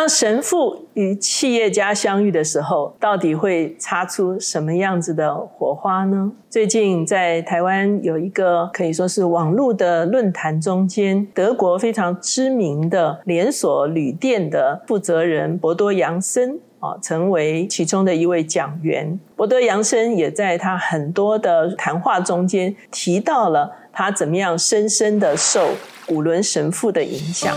当神父与企业家相遇的时候，到底会擦出什么样子的火花呢？最近在台湾有一个可以说是网络的论坛中间，德国非常知名的连锁旅店的负责人博多扬森啊，成为其中的一位讲员。博多扬森也在他很多的谈话中间提到了他怎么样深深的受古伦神父的影响。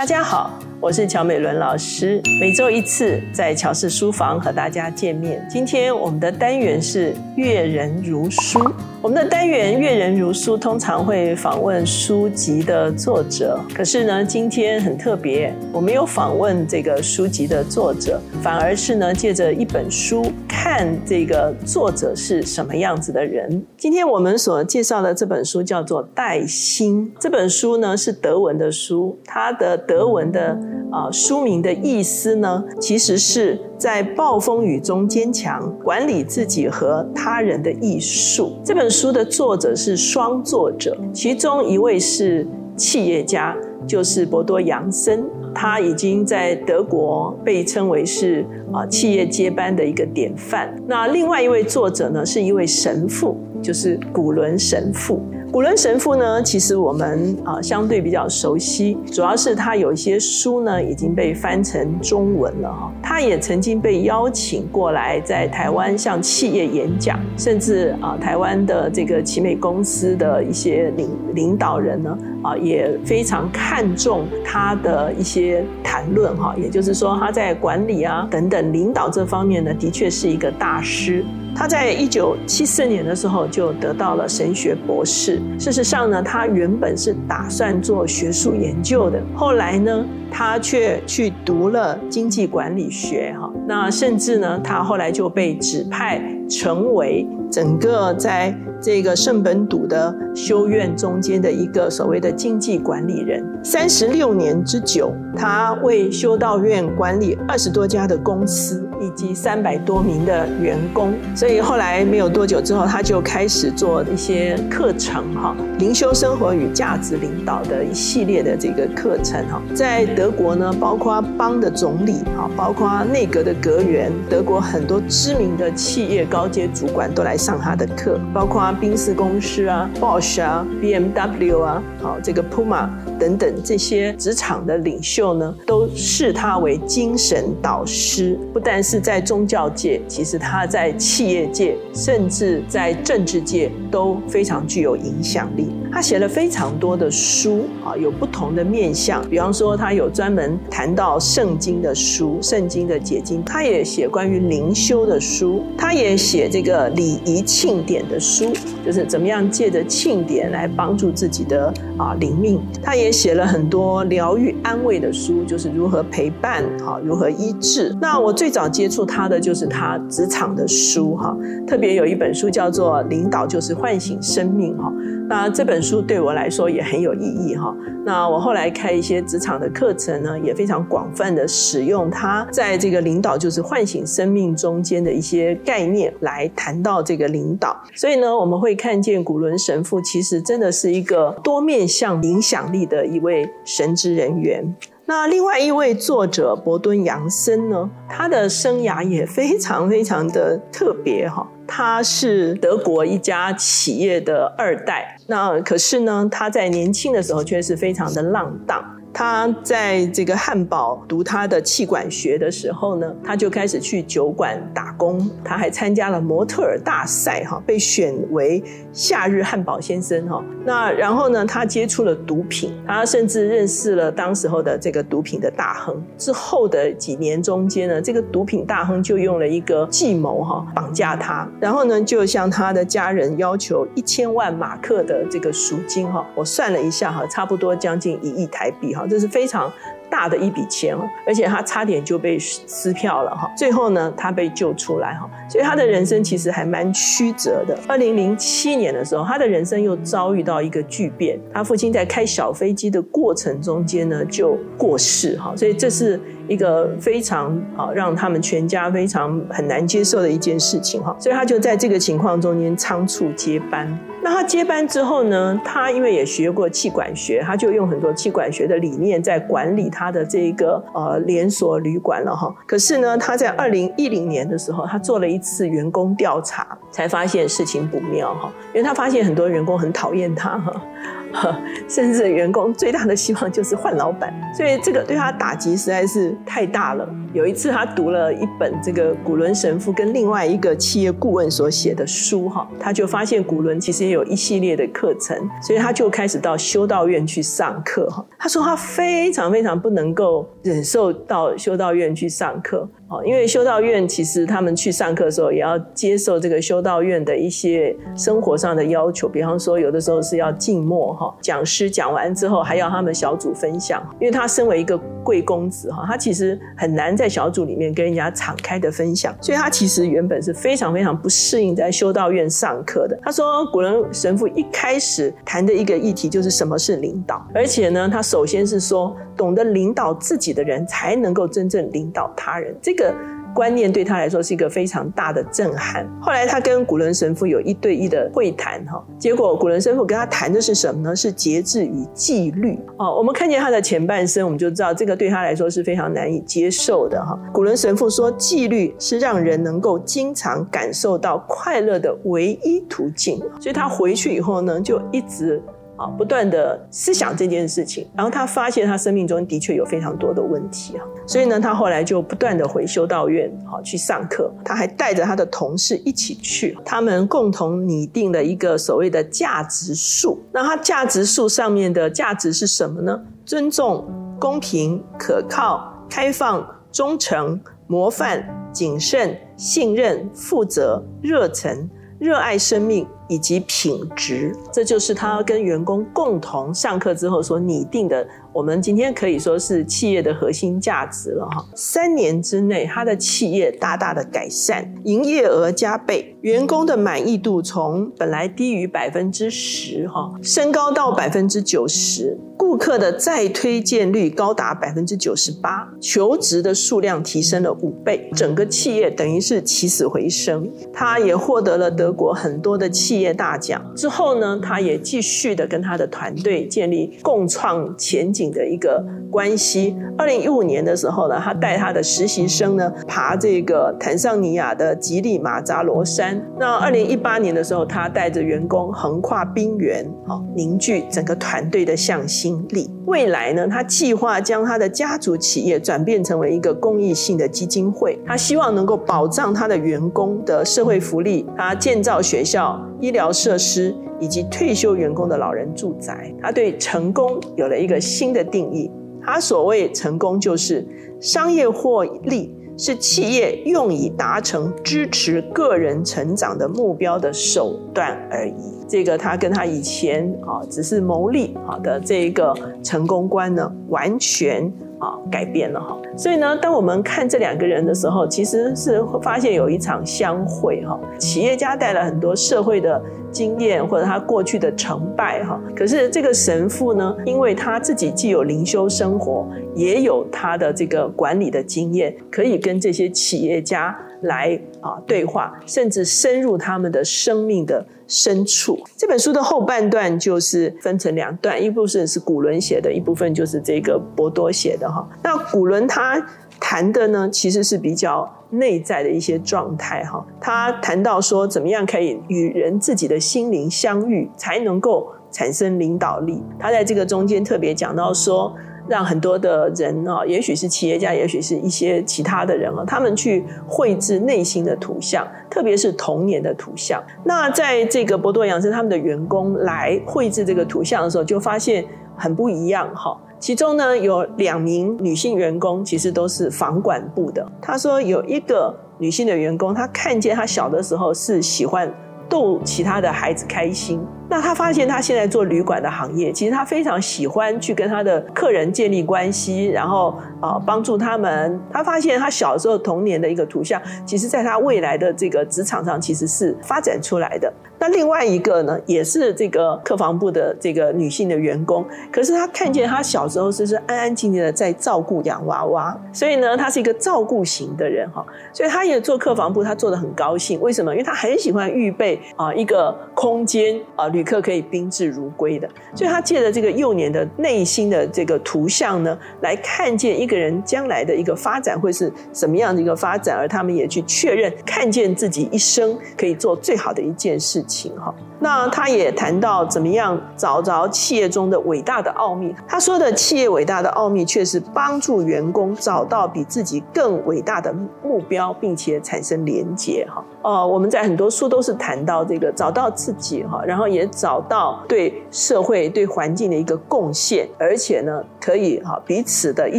大家好，我是乔美伦老师，每周一次在乔氏书房和大家见面。今天我们的单元是阅人如书。我们的单元阅人如书通常会访问书籍的作者，可是呢，今天很特别，我没有访问这个书籍的作者，反而是呢，借着一本书看这个作者是什么样子的人。今天我们所介绍的这本书叫做《带薪》，这本书呢是德文的书，它的德文的啊书名的意思呢，其实是在暴风雨中坚强，管理自己和他人的艺术。这本书的作者是双作者，其中一位是企业家，就是博多扬森，他已经在德国被称为是啊企业接班的一个典范。那另外一位作者呢，是一位神父，就是古伦神父。古伦神父呢，其实我们啊相对比较熟悉，主要是他有一些书呢已经被翻成中文了哈。他也曾经被邀请过来在台湾向企业演讲，甚至啊台湾的这个奇美公司的一些领领导人呢啊也非常看重他的一些谈论哈。也就是说他在管理啊等等领导这方面呢，的确是一个大师。他在一九七四年的时候就得到了神学博士。事实上呢，他原本是打算做学术研究的，后来呢，他却去读了经济管理学。哈，那甚至呢，他后来就被指派成为整个在这个圣本笃的修院中间的一个所谓的经济管理人。三十六年之久，他为修道院管理二十多家的公司。以及三百多名的员工，所以后来没有多久之后，他就开始做一些课程哈，灵修生活与价值领导的一系列的这个课程哈，在德国呢，包括邦的总理哈，包括内阁的阁员，德国很多知名的企业高阶主管都来上他的课，包括宾士公司啊、Bosch 啊、BMW 啊、好这个 Puma 等等这些职场的领袖呢，都视他为精神导师，不但是。在宗教界，其实他在企业界，甚至在政治界都非常具有影响力。他写了非常多的书啊，有不同的面向。比方说，他有专门谈到圣经的书，圣经的解经；他也写关于灵修的书，他也写这个礼仪庆典的书，就是怎么样借着庆典来帮助自己的啊灵命。他也写了很多疗愈安慰的书，就是如何陪伴，好如何医治。那我最早。接触他的就是他职场的书哈，特别有一本书叫做《领导就是唤醒生命》哈。那这本书对我来说也很有意义哈。那我后来开一些职场的课程呢，也非常广泛的使用它在这个领导就是唤醒生命中间的一些概念来谈到这个领导。所以呢，我们会看见古伦神父其实真的是一个多面像影响力的一位神职人员。那另外一位作者伯敦杨森呢，他的生涯也非常非常的特别哈，他是德国一家企业的二代，那可是呢，他在年轻的时候却是非常的浪荡。他在这个汉堡读他的气管学的时候呢，他就开始去酒馆打工。他还参加了模特儿大赛，哈，被选为夏日汉堡先生，哈。那然后呢，他接触了毒品，他甚至认识了当时候的这个毒品的大亨。之后的几年中间呢，这个毒品大亨就用了一个计谋，哈，绑架他，然后呢，就向他的家人要求一千万马克的这个赎金，哈。我算了一下，哈，差不多将近一亿台币，哈。这是非常大的一笔钱，而且他差点就被撕票了哈。最后呢，他被救出来哈，所以他的人生其实还蛮曲折的。二零零七年的时候，他的人生又遭遇到一个巨变，他父亲在开小飞机的过程中间呢就过世哈，所以这是一个非常啊让他们全家非常很难接受的一件事情哈，所以他就在这个情况中间仓促接班。那他接班之后呢？他因为也学过气管学，他就用很多气管学的理念在管理他的这个呃连锁旅馆了哈。可是呢，他在二零一零年的时候，他做了一次员工调查，才发现事情不妙哈。因为他发现很多员工很讨厌他哈。甚至员工最大的希望就是换老板，所以这个对他打击实在是太大了。有一次他读了一本这个古伦神父跟另外一个企业顾问所写的书哈，他就发现古伦其实也有一系列的课程，所以他就开始到修道院去上课哈。他说他非常非常不能够忍受到修道院去上课。哦，因为修道院其实他们去上课的时候，也要接受这个修道院的一些生活上的要求，比方说有的时候是要静默哈，讲师讲完之后还要他们小组分享，因为他身为一个贵公子哈，他其实很难在小组里面跟人家敞开的分享，所以他其实原本是非常非常不适应在修道院上课的。他说，古人神父一开始谈的一个议题就是什么是领导，而且呢，他首先是说，懂得领导自己的人才能够真正领导他人，这个。观念对他来说是一个非常大的震撼。后来他跟古伦神父有一对一的会谈，哈，结果古伦神父跟他谈的是什么呢？是节制与纪律。哦，我们看见他的前半生，我们就知道这个对他来说是非常难以接受的，哈。古伦神父说，纪律是让人能够经常感受到快乐的唯一途径。所以他回去以后呢，就一直。啊，不断的思想这件事情，然后他发现他生命中的确有非常多的问题啊，所以呢，他后来就不断的回修道院好去上课，他还带着他的同事一起去，他们共同拟定了一个所谓的价值树。那他价值树上面的价值是什么呢？尊重、公平、可靠、开放、忠诚、模范、谨慎、信任、负责、热忱、热爱生命。以及品质，这就是他跟员工共同上课之后所拟定的。我们今天可以说是企业的核心价值了哈。三年之内，他的企业大大的改善，营业额加倍，员工的满意度从本来低于百分之十哈，升高到百分之九十，顾客的再推荐率高达百分之九十八，求职的数量提升了五倍，整个企业等于是起死回生。他也获得了德国很多的企业大奖。之后呢，他也继续的跟他的团队建立共创前景。的一个关系。二零一五年的时候呢，他带他的实习生呢爬这个坦桑尼亚的吉利马扎罗山。那二零一八年的时候，他带着员工横跨冰原，好凝聚整个团队的向心力。未来呢，他计划将他的家族企业转变成为一个公益性的基金会。他希望能够保障他的员工的社会福利，他建造学校、医疗设施。以及退休员工的老人住宅，他对成功有了一个新的定义。他所谓成功，就是商业获利是企业用以达成支持个人成长的目标的手段而已。这个他跟他以前啊只是牟利好的这一个成功观呢，完全。啊，改变了哈，所以呢，当我们看这两个人的时候，其实是会发现有一场相会哈。企业家带来很多社会的经验或者他过去的成败哈，可是这个神父呢，因为他自己既有灵修生活，也有他的这个管理的经验，可以跟这些企业家。来啊，对话，甚至深入他们的生命的深处。这本书的后半段就是分成两段，一部分是古伦写的，一部分就是这个博多写的哈。那古伦他谈的呢，其实是比较内在的一些状态哈。他谈到说，怎么样可以与人自己的心灵相遇，才能够产生领导力。他在这个中间特别讲到说。让很多的人啊，也许是企业家，也许是一些其他的人啊，他们去绘制内心的图像，特别是童年的图像。那在这个博多养生他们的员工来绘制这个图像的时候，就发现很不一样哈。其中呢，有两名女性员工，其实都是房管部的。他说有一个女性的员工，她看见她小的时候是喜欢逗其他的孩子开心。那他发现他现在做旅馆的行业，其实他非常喜欢去跟他的客人建立关系，然后啊帮助他们。他发现他小时候童年的一个图像，其实在他未来的这个职场上其实是发展出来的。那另外一个呢，也是这个客房部的这个女性的员工，可是她看见她小时候是是安安静静的在照顾洋娃娃，所以呢，她是一个照顾型的人哈，所以她也做客房部，她做的很高兴。为什么？因为她很喜欢预备啊一个空间啊旅，旅客可以宾至如归的。所以他借着这个幼年的内心的这个图像呢，来看见一个人将来的一个发展会是什么样的一个发展，而他们也去确认看见自己一生可以做最好的一件事。情哈，那他也谈到怎么样找着企业中的伟大的奥秘。他说的企业伟大的奥秘，却是帮助员工找到比自己更伟大的目标，并且产生连结哈。哦，我们在很多书都是谈到这个找到自己哈，然后也找到对社会对环境的一个贡献，而且呢，可以哈彼此的一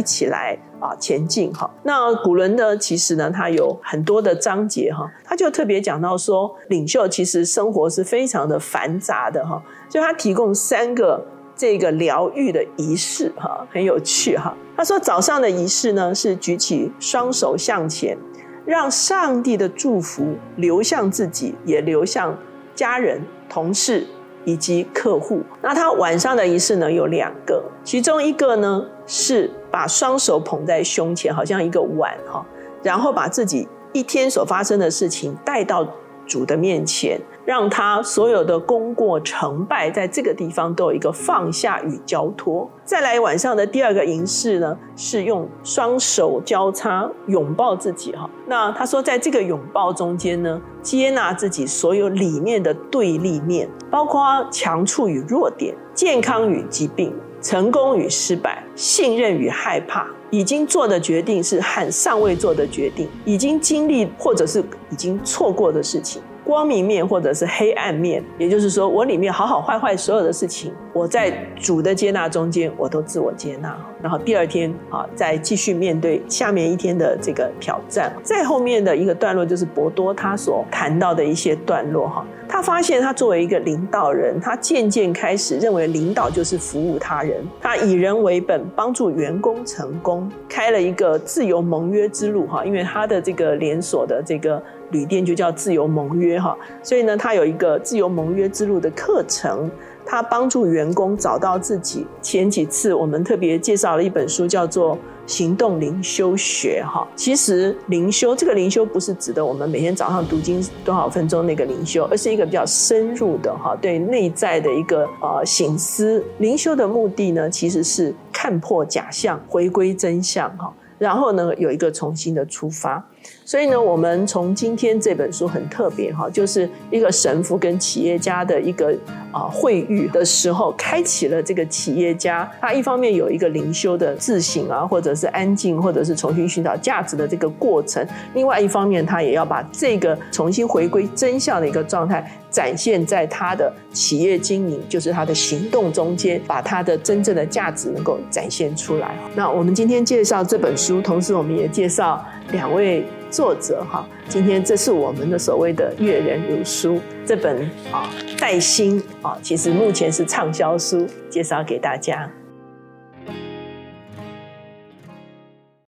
起来。啊，前进哈。那古伦呢？其实呢，他有很多的章节哈，他就特别讲到说，领袖其实生活是非常的繁杂的哈。所以他提供三个这个疗愈的仪式哈，很有趣哈。他说早上的仪式呢，是举起双手向前，让上帝的祝福流向自己，也流向家人、同事。以及客户，那他晚上的仪式呢有两个，其中一个呢是把双手捧在胸前，好像一个碗哈，然后把自己一天所发生的事情带到主的面前。让他所有的功过成败，在这个地方都有一个放下与交托。再来晚上的第二个仪式呢，是用双手交叉拥抱自己哈。那他说，在这个拥抱中间呢，接纳自己所有里面的对立面，包括强处与弱点、健康与疾病、成功与失败、信任与害怕、已经做的决定是和尚未做的决定、已经经历或者是已经错过的事情。光明面或者是黑暗面，也就是说，我里面好好坏坏所有的事情，我在主的接纳中间，我都自我接纳。然后第二天啊，再继续面对下面一天的这个挑战。再后面的一个段落就是博多他所谈到的一些段落哈。他发现他作为一个领导人，他渐渐开始认为领导就是服务他人，他以人为本，帮助员工成功，开了一个自由盟约之路哈。因为他的这个连锁的这个。旅店就叫自由盟约哈，所以呢，他有一个自由盟约之路的课程，他帮助员工找到自己。前几次我们特别介绍了一本书，叫做《行动灵修学》哈。其实灵修这个灵修不是指的我们每天早上读经多少分钟那个灵修，而是一个比较深入的哈，对内在的一个呃醒思。灵修的目的呢，其实是看破假象，回归真相哈。然后呢，有一个重新的出发。所以呢，我们从今天这本书很特别哈，就是一个神父跟企业家的一个啊会遇的时候，开启了这个企业家他一方面有一个灵修的自省啊，或者是安静，或者是重新寻找价值的这个过程；另外一方面，他也要把这个重新回归真相的一个状态展现在他的企业经营，就是他的行动中间，把他的真正的价值能够展现出来。那我们今天介绍这本书，同时我们也介绍两位。作者哈，今天这是我们的所谓的《阅人如书》这本啊带薪啊，其实目前是畅销书，介绍给大家。